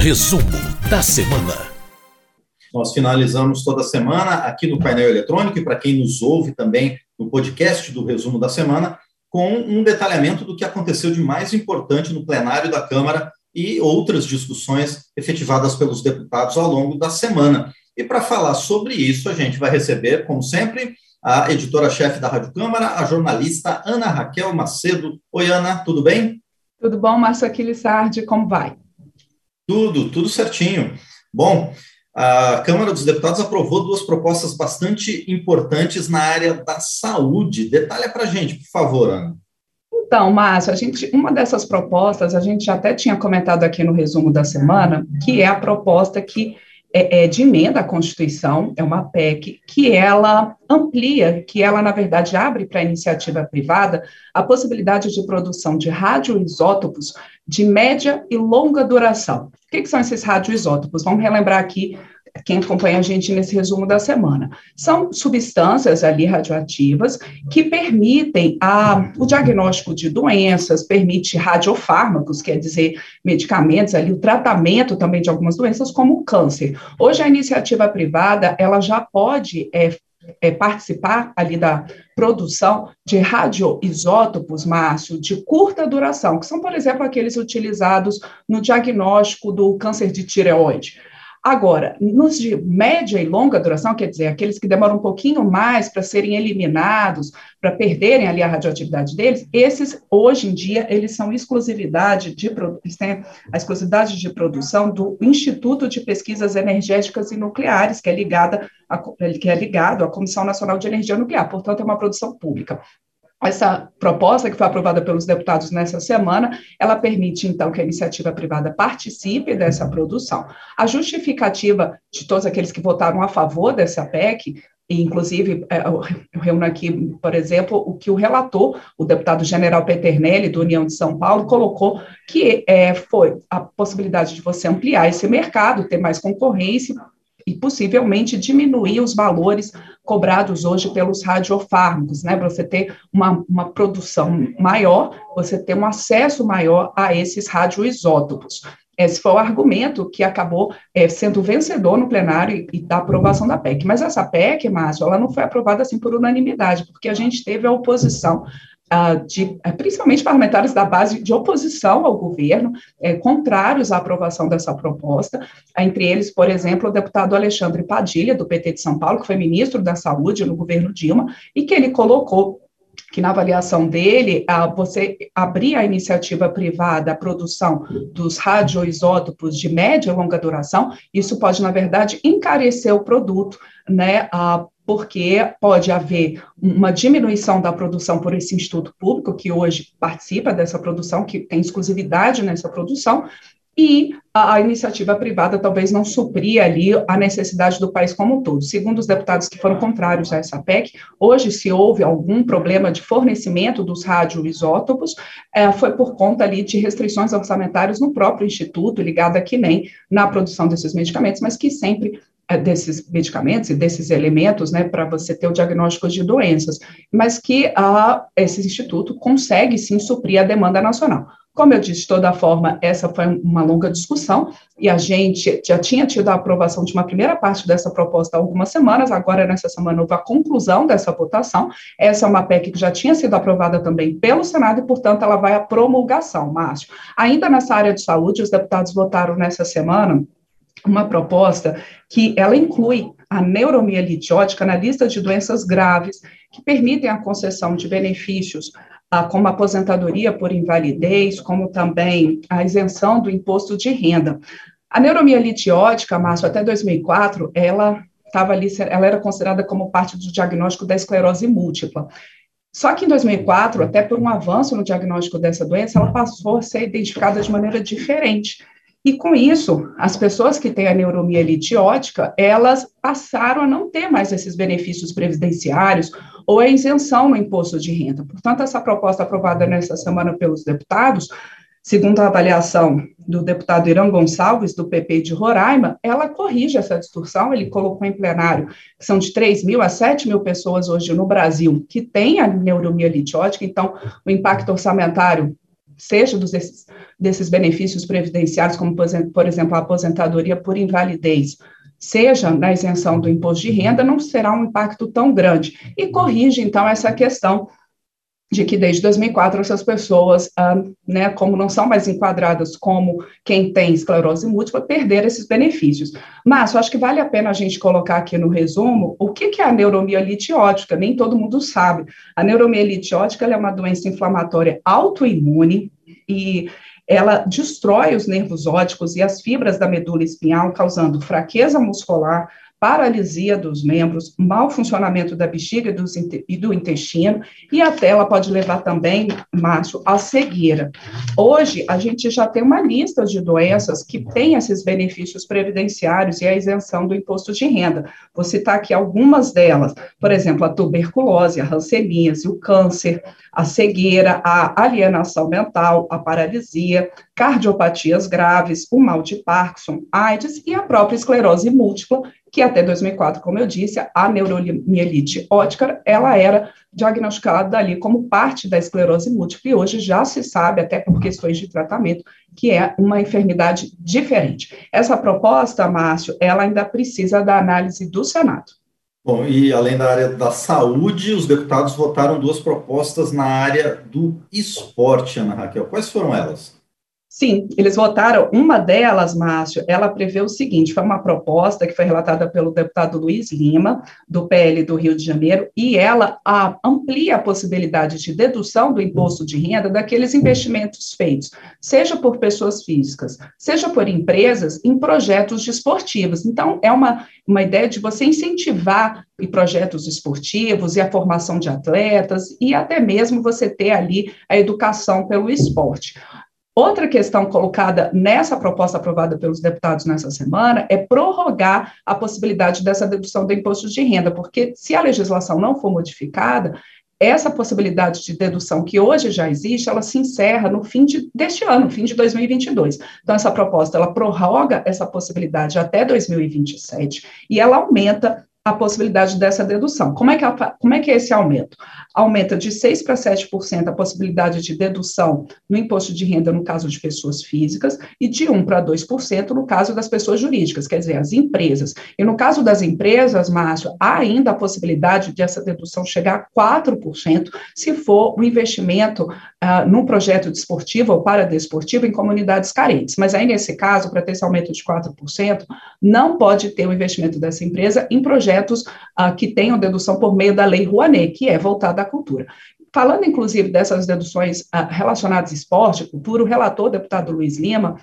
Resumo da semana. Nós finalizamos toda semana aqui no painel eletrônico e para quem nos ouve também no podcast do Resumo da Semana, com um detalhamento do que aconteceu de mais importante no plenário da Câmara e outras discussões efetivadas pelos deputados ao longo da semana. E para falar sobre isso, a gente vai receber, como sempre, a editora-chefe da Rádio Câmara, a jornalista Ana Raquel Macedo. Oi, Ana, tudo bem? Tudo bom, Márcio Aquiles Sardi, como vai? Tudo, tudo certinho. Bom, a Câmara dos Deputados aprovou duas propostas bastante importantes na área da saúde. Detalhe para a gente, por favor, Ana. Então, Márcio, a gente, uma dessas propostas, a gente até tinha comentado aqui no resumo da semana, que é a proposta que é, é, de emenda à Constituição, é uma PEC, que ela amplia, que ela, na verdade, abre para a iniciativa privada a possibilidade de produção de radioisótopos de média e longa duração. O que, que são esses radioisótopos? Vamos relembrar aqui quem acompanha a gente nesse resumo da semana. São substâncias ali radioativas que permitem a, o diagnóstico de doenças, permite radiofármacos, quer dizer, medicamentos ali, o tratamento também de algumas doenças, como o câncer. Hoje a iniciativa privada, ela já pode é, é, participar ali da produção de radioisótopos, Márcio, de curta duração, que são, por exemplo, aqueles utilizados no diagnóstico do câncer de tireoide. Agora, nos de média e longa duração, quer dizer, aqueles que demoram um pouquinho mais para serem eliminados, para perderem ali a radioatividade deles, esses, hoje em dia, eles são exclusividade de, a exclusividade de produção do Instituto de Pesquisas Energéticas e Nucleares, que é, ligada a, que é ligado à Comissão Nacional de Energia Nuclear, portanto, é uma produção pública. Essa proposta que foi aprovada pelos deputados nessa semana, ela permite, então, que a iniciativa privada participe dessa produção. A justificativa de todos aqueles que votaram a favor dessa PEC, e, inclusive, é, eu reúno aqui, por exemplo, o que o relator, o deputado general Peternelli, do União de São Paulo, colocou, que é, foi a possibilidade de você ampliar esse mercado, ter mais concorrência, e possivelmente diminuir os valores cobrados hoje pelos radiofármacos, né? Você ter uma, uma produção maior, você ter um acesso maior a esses radioisótopos. Esse foi o argumento que acabou é, sendo vencedor no plenário e, e, da aprovação da PEC. Mas essa PEC, Márcio, ela não foi aprovada assim por unanimidade, porque a gente teve a oposição de, uh, principalmente parlamentares da base de oposição ao governo, uh, contrários à aprovação dessa proposta, entre eles, por exemplo, o deputado Alexandre Padilha, do PT de São Paulo, que foi ministro da Saúde no governo Dilma, e que ele colocou que na avaliação dele, você abrir a iniciativa privada, a produção dos radioisótopos de média e longa duração, isso pode, na verdade, encarecer o produto, né, porque pode haver uma diminuição da produção por esse instituto público, que hoje participa dessa produção, que tem exclusividade nessa produção, e a, a, iniciativa privada talvez não supria ali a necessidade do país como um todo. Segundo os deputados que foram contrários a essa PEC, hoje, se houve algum problema de fornecimento dos radioisótopos, é, foi por conta ali de restrições orçamentárias no próprio instituto, ligada que nem na produção desses medicamentos, mas que sempre desses medicamentos e desses elementos, né, para você ter o diagnóstico de doenças, mas que a, esse instituto consegue sim suprir a demanda nacional. Como eu disse, de toda forma, essa foi uma longa discussão e a gente já tinha tido a aprovação de uma primeira parte dessa proposta há algumas semanas, agora nessa semana houve a conclusão dessa votação. Essa é uma PEC que já tinha sido aprovada também pelo Senado e, portanto, ela vai à promulgação, Márcio. Ainda nessa área de saúde, os deputados votaram nessa semana uma proposta que ela inclui a neuromielite ótica na lista de doenças graves que permitem a concessão de benefícios ah, como aposentadoria por invalidez, como também a isenção do imposto de renda. A neuromielite ótica, Márcio, até 2004, ela estava ali, ela era considerada como parte do diagnóstico da esclerose múltipla. Só que em 2004, até por um avanço no diagnóstico dessa doença, ela passou a ser identificada de maneira diferente. E com isso, as pessoas que têm a neuromielite ótica, elas passaram a não ter mais esses benefícios previdenciários ou a isenção no imposto de renda. Portanto, essa proposta aprovada nessa semana pelos deputados, segundo a avaliação do deputado Irã Gonçalves, do PP de Roraima, ela corrige essa distorção, ele colocou em plenário que são de 3 mil a 7 mil pessoas hoje no Brasil que têm a neuromielite ótica, então o impacto orçamentário seja dos, desses, desses benefícios previdenciários, como, por exemplo, a aposentadoria por invalidez, seja na isenção do imposto de renda, não será um impacto tão grande. E corrige, então, essa questão de que desde 2004 essas pessoas, ah, né, como não são mais enquadradas como quem tem esclerose múltipla, perderam esses benefícios. Mas eu acho que vale a pena a gente colocar aqui no resumo o que, que é a neuromielite ótica, nem todo mundo sabe. A neuromielite ótica é uma doença inflamatória autoimune e ela destrói os nervos ópticos e as fibras da medula espinhal, causando fraqueza muscular, paralisia dos membros, mau funcionamento da bexiga e do intestino, e até ela pode levar também, Márcio, à cegueira. Hoje, a gente já tem uma lista de doenças que têm esses benefícios previdenciários e a isenção do imposto de renda. Vou citar aqui algumas delas, por exemplo, a tuberculose, a hanseníase, o câncer, a cegueira, a alienação mental, a paralisia, cardiopatias graves, o mal de Parkinson, AIDS e a própria esclerose múltipla, que até 2004, como eu disse, a neuromielite ótica, ela era diagnosticada ali como parte da esclerose múltipla, e hoje já se sabe, até por questões de tratamento, que é uma enfermidade diferente. Essa proposta, Márcio, ela ainda precisa da análise do Senado. Bom, e além da área da saúde, os deputados votaram duas propostas na área do esporte, Ana Raquel. Quais foram elas? Sim, eles votaram. Uma delas, Márcio, ela prevê o seguinte: foi uma proposta que foi relatada pelo deputado Luiz Lima, do PL do Rio de Janeiro, e ela a, amplia a possibilidade de dedução do imposto de renda daqueles investimentos feitos, seja por pessoas físicas, seja por empresas, em projetos desportivos. Então, é uma, uma ideia de você incentivar e projetos esportivos e a formação de atletas e até mesmo você ter ali a educação pelo esporte. Outra questão colocada nessa proposta aprovada pelos deputados nessa semana é prorrogar a possibilidade dessa dedução do imposto de renda, porque se a legislação não for modificada, essa possibilidade de dedução que hoje já existe, ela se encerra no fim de, deste ano, fim de 2022. Então, essa proposta, ela prorroga essa possibilidade até 2027 e ela aumenta a possibilidade dessa dedução. Como é que, como é, que é esse aumento? Aumenta de 6% para 7% a possibilidade de dedução no imposto de renda no caso de pessoas físicas e de 1% para 2% no caso das pessoas jurídicas, quer dizer, as empresas. E no caso das empresas, Márcio, há ainda a possibilidade de essa dedução chegar a 4% se for um investimento uh, num projeto desportivo ou paradesportivo em comunidades carentes. Mas aí, nesse caso, para ter esse aumento de 4%, não pode ter o investimento dessa empresa em projetos uh, que tenham dedução por meio da Lei Rouanet, que é voltada à cultura. Falando, inclusive, dessas deduções uh, relacionadas a esporte, cultura, o relator, deputado Luiz Lima,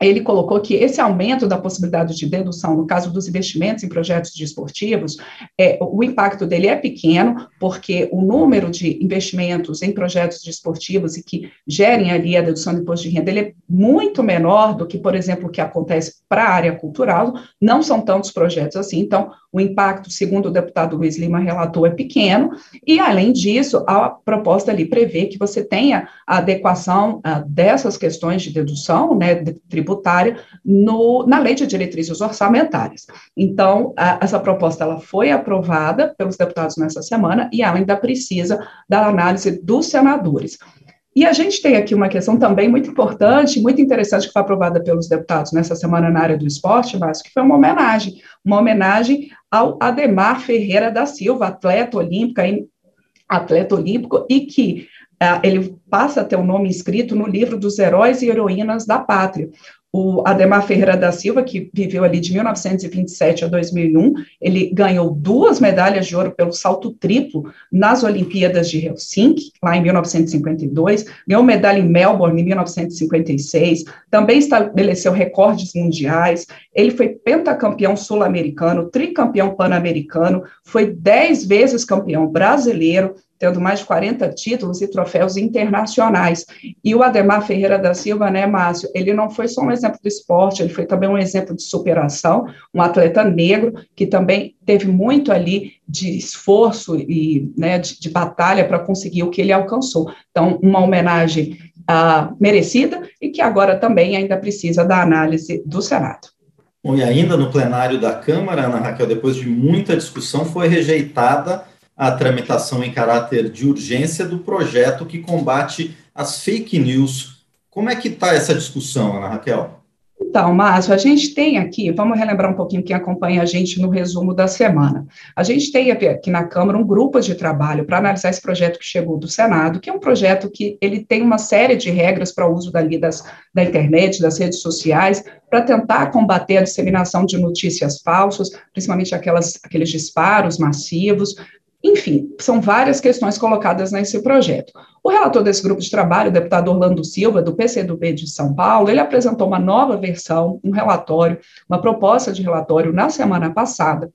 ele colocou que esse aumento da possibilidade de dedução, no caso dos investimentos em projetos desportivos, é, o impacto dele é pequeno, porque o número de investimentos em projetos desportivos e que gerem ali a dedução do imposto de renda, ele é muito menor do que, por exemplo, o que acontece para a área cultural, não são tantos projetos assim, então o impacto, segundo o deputado Luiz Lima relatou, é pequeno, e além disso, a proposta ali prevê que você tenha a adequação uh, dessas questões de dedução, né, tributária, no, na lei de diretrizes orçamentárias. Então, essa proposta ela foi aprovada pelos deputados nessa semana e ela ainda precisa da análise dos senadores. E a gente tem aqui uma questão também muito importante, muito interessante, que foi aprovada pelos deputados nessa semana na área do esporte, mas que foi uma homenagem, uma homenagem ao Ademar Ferreira da Silva, atleta olímpico, atleta olímpico, e que uh, ele passa a ter o um nome inscrito no livro dos heróis e heroínas da pátria o Ademar Ferreira da Silva, que viveu ali de 1927 a 2001, ele ganhou duas medalhas de ouro pelo salto triplo nas Olimpíadas de Helsinki, lá em 1952, ganhou medalha em Melbourne em 1956, também estabeleceu recordes mundiais, ele foi pentacampeão sul-americano, tricampeão pan-americano, foi dez vezes campeão brasileiro, tendo mais de 40 títulos e troféus internacionais. E o Ademar Ferreira da Silva, né, Márcio, ele não foi só um exemplo do esporte, ele foi também um exemplo de superação, um atleta negro que também teve muito ali de esforço e né, de, de batalha para conseguir o que ele alcançou. Então, uma homenagem uh, merecida e que agora também ainda precisa da análise do Senado. Bom, e ainda no plenário da Câmara, Ana Raquel, depois de muita discussão, foi rejeitada a tramitação em caráter de urgência do projeto que combate as fake news. Como é que está essa discussão, Ana Raquel? Então, Márcio, a gente tem aqui, vamos relembrar um pouquinho quem acompanha a gente no resumo da semana. A gente tem aqui na Câmara um grupo de trabalho para analisar esse projeto que chegou do Senado, que é um projeto que ele tem uma série de regras para o uso dali das, da internet, das redes sociais, para tentar combater a disseminação de notícias falsas, principalmente aquelas, aqueles disparos massivos, enfim, são várias questões colocadas nesse projeto. O relator desse grupo de trabalho, o deputado Orlando Silva, do PCdoB de São Paulo, ele apresentou uma nova versão, um relatório, uma proposta de relatório na semana passada.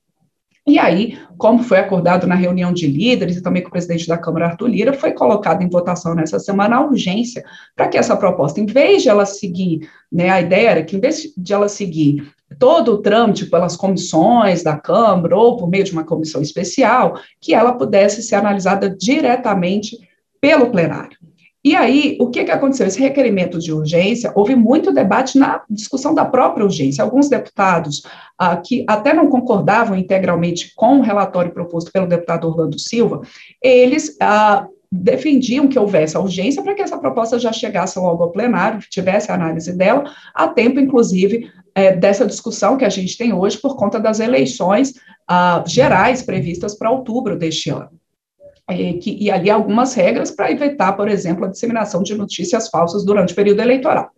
E aí, como foi acordado na reunião de líderes e também com o presidente da Câmara, Arthur Lira, foi colocado em votação nessa semana a urgência para que essa proposta, em vez de ela seguir, né, a ideia era que em vez de ela seguir todo o trâmite pelas comissões da Câmara ou por meio de uma comissão especial, que ela pudesse ser analisada diretamente pelo plenário. E aí, o que, que aconteceu? Esse requerimento de urgência, houve muito debate na discussão da própria urgência. Alguns deputados ah, que até não concordavam integralmente com o relatório proposto pelo deputado Orlando Silva, eles ah, defendiam que houvesse a urgência para que essa proposta já chegasse logo ao plenário, tivesse a análise dela, a tempo, inclusive, é, dessa discussão que a gente tem hoje por conta das eleições ah, gerais previstas para outubro deste ano. É, que, e ali algumas regras para evitar, por exemplo, a disseminação de notícias falsas durante o período eleitoral.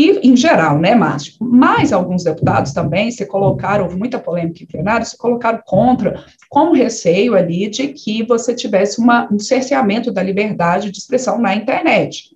E, em geral, né, Márcio? Mas alguns deputados também se colocaram, houve muita polêmica em plenário, se colocaram contra, com receio ali de que você tivesse uma, um cerceamento da liberdade de expressão na internet.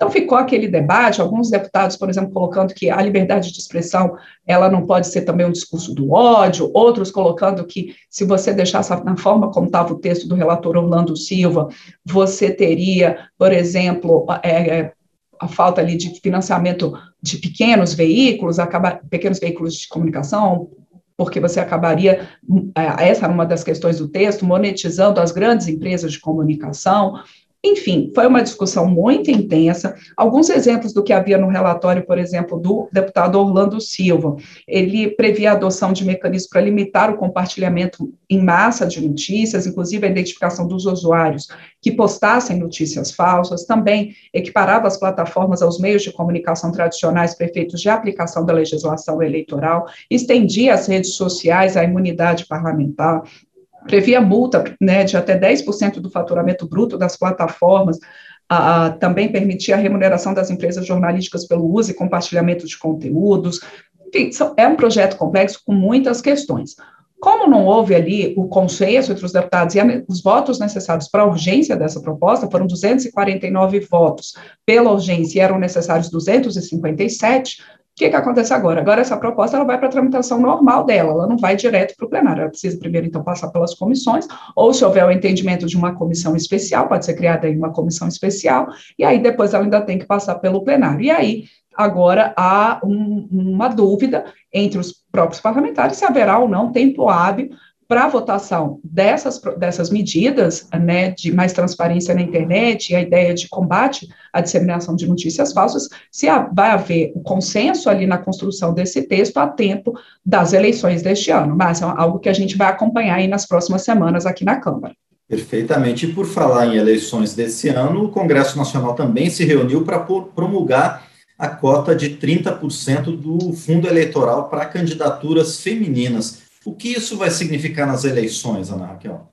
Então ficou aquele debate, alguns deputados, por exemplo, colocando que a liberdade de expressão ela não pode ser também um discurso do ódio, outros colocando que se você deixasse na forma como estava o texto do relator Orlando Silva, você teria, por exemplo, é, é a falta ali de financiamento de pequenos veículos, acaba, pequenos veículos de comunicação, porque você acabaria, é, essa era uma das questões do texto, monetizando as grandes empresas de comunicação. Enfim, foi uma discussão muito intensa. Alguns exemplos do que havia no relatório, por exemplo, do deputado Orlando Silva. Ele previa a adoção de mecanismos para limitar o compartilhamento em massa de notícias, inclusive a identificação dos usuários que postassem notícias falsas. Também equiparava as plataformas aos meios de comunicação tradicionais prefeitos de aplicação da legislação eleitoral, estendia as redes sociais à imunidade parlamentar, previa multa né, de até 10% do faturamento bruto das plataformas, a, também permitia a remuneração das empresas jornalísticas pelo uso e compartilhamento de conteúdos. Enfim, é um projeto complexo com muitas questões. Como não houve ali o consenso entre os deputados e a, os votos necessários para a urgência dessa proposta, foram 249 votos pela urgência e eram necessários 257, que, que acontece agora? Agora essa proposta ela vai para a tramitação normal dela, ela não vai direto para o plenário, ela precisa primeiro, então, passar pelas comissões, ou se houver o entendimento de uma comissão especial, pode ser criada aí uma comissão especial, e aí depois ela ainda tem que passar pelo plenário. E aí, agora, há um, uma dúvida entre os próprios parlamentares se haverá ou não tempo hábil para a votação dessas, dessas medidas, né, de mais transparência na internet e a ideia de combate à disseminação de notícias falsas, se vai haver o consenso ali na construção desse texto a tempo das eleições deste ano. Mas é algo que a gente vai acompanhar aí nas próximas semanas aqui na Câmara. Perfeitamente. E por falar em eleições desse ano, o Congresso Nacional também se reuniu para promulgar a cota de 30% do fundo eleitoral para candidaturas femininas. O que isso vai significar nas eleições, Ana Raquel?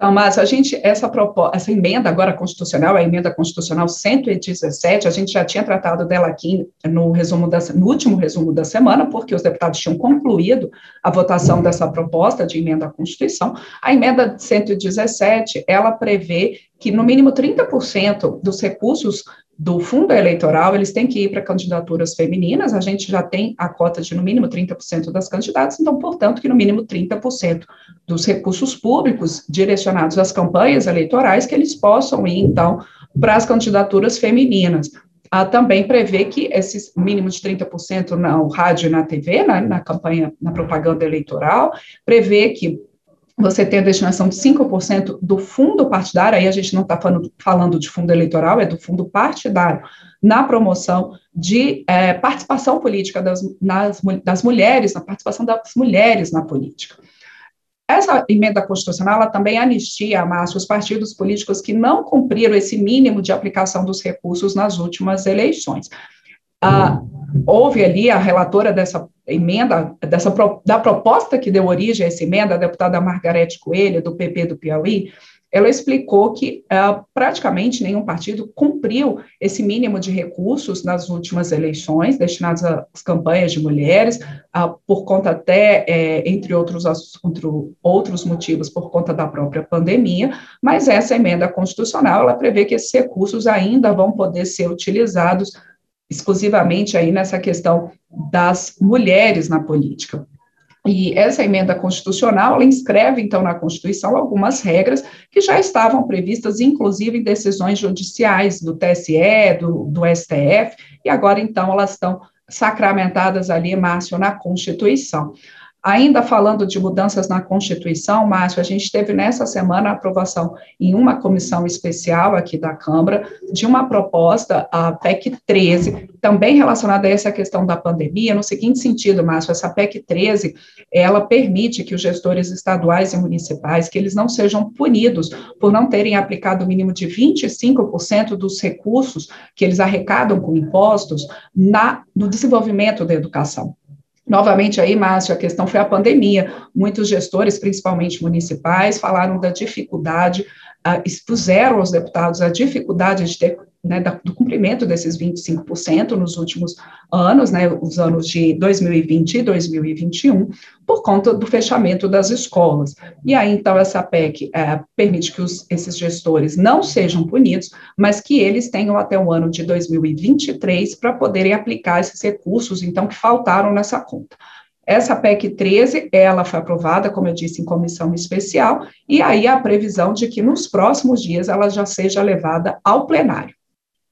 Então, mas a gente, essa, proposta, essa emenda agora constitucional, a emenda constitucional 117, a gente já tinha tratado dela aqui no resumo da, no último resumo da semana, porque os deputados tinham concluído a votação dessa proposta de emenda à Constituição. A emenda 117, ela prevê que no mínimo 30% dos recursos do fundo eleitoral, eles têm que ir para candidaturas femininas, a gente já tem a cota de no mínimo 30% das candidatas, então, portanto, que no mínimo 30% dos recursos públicos direcionados às campanhas eleitorais, que eles possam ir, então, para as candidaturas femininas. Ah, também prevê que esses mínimo de 30% no rádio e na TV, na, na campanha, na propaganda eleitoral, prevê que você tem a destinação de 5% do fundo partidário, aí a gente não está falando, falando, de fundo eleitoral, é do fundo partidário, na promoção de é, participação política das, nas, das mulheres, na participação das mulheres na política. essa emenda constitucional ela também anistia, Márcio, os partidos políticos que não cumpriram esse mínimo de aplicação dos recursos nas últimas eleições. Ah, houve ali a relatora dessa emenda, dessa, da proposta que deu origem a essa emenda, a deputada Margarete Coelho, do PP do Piauí, ela explicou que uh, praticamente nenhum partido cumpriu esse mínimo de recursos nas últimas eleições destinados às campanhas de mulheres, uh, por conta até, é, entre, outros, outros motivos, por conta da própria pandemia, mas essa emenda constitucional, ela prevê que esses recursos ainda vão poder ser utilizados exclusivamente aí nessa questão das mulheres na política. E essa emenda constitucional, ela inscreve, então, na Constituição algumas regras que já estavam previstas, inclusive em decisões judiciais do TSE, do, do STF, e agora, então, elas estão sacramentadas ali, Márcio, na Constituição. Ainda falando de mudanças na Constituição, Márcio, a gente teve nessa semana a aprovação em uma comissão especial aqui da Câmara de uma proposta, a PEC 13, também relacionada a essa questão da pandemia, no seguinte sentido, Márcio, essa PEC 13, ela permite que os gestores estaduais e municipais, que eles não sejam punidos por não terem aplicado o mínimo de 25% dos recursos que eles arrecadam com impostos na, no desenvolvimento da educação. Novamente aí, Márcio, a questão foi a pandemia. Muitos gestores, principalmente municipais, falaram da dificuldade, uh, expuseram aos deputados a dificuldade de ter né, do cumprimento desses 25% nos últimos anos, né, os anos de 2020 e 2021, por conta do fechamento das escolas. E aí, então, essa PEC é, permite que os, esses gestores não sejam punidos, mas que eles tenham até o ano de 2023 para poderem aplicar esses recursos, então, que faltaram nessa conta. Essa PEC 13, ela foi aprovada, como eu disse, em comissão especial, e aí a previsão de que nos próximos dias ela já seja levada ao plenário.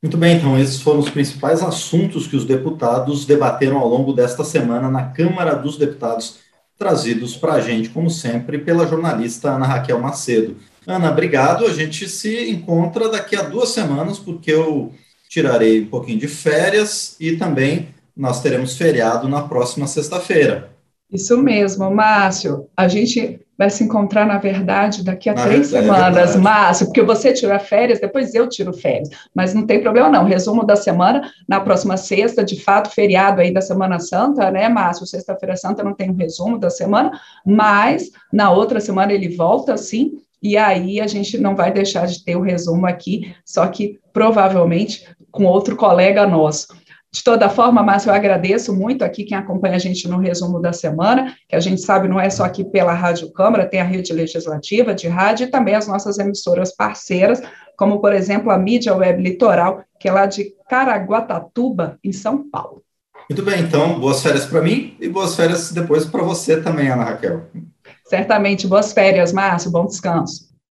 Muito bem, então, esses foram os principais assuntos que os deputados debateram ao longo desta semana na Câmara dos Deputados, trazidos para a gente, como sempre, pela jornalista Ana Raquel Macedo. Ana, obrigado. A gente se encontra daqui a duas semanas, porque eu tirarei um pouquinho de férias e também nós teremos feriado na próxima sexta-feira. Isso mesmo, Márcio. A gente vai se encontrar, na verdade, daqui a três é semanas, é Márcio, porque você tira férias, depois eu tiro férias. Mas não tem problema, não. Resumo da semana, na próxima sexta, de fato, feriado aí da Semana Santa, né, Márcio? Sexta-feira Santa não tem um resumo da semana, mas na outra semana ele volta, sim. E aí a gente não vai deixar de ter o resumo aqui, só que provavelmente com outro colega nosso. De toda forma, Márcio, eu agradeço muito aqui quem acompanha a gente no resumo da semana, que a gente sabe não é só aqui pela Rádio Câmara, tem a rede legislativa de rádio e também as nossas emissoras parceiras, como, por exemplo, a Mídia Web Litoral, que é lá de Caraguatatuba, em São Paulo. Muito bem, então, boas férias para mim e boas férias depois para você também, Ana Raquel. Certamente, boas férias, Márcio, bom descanso.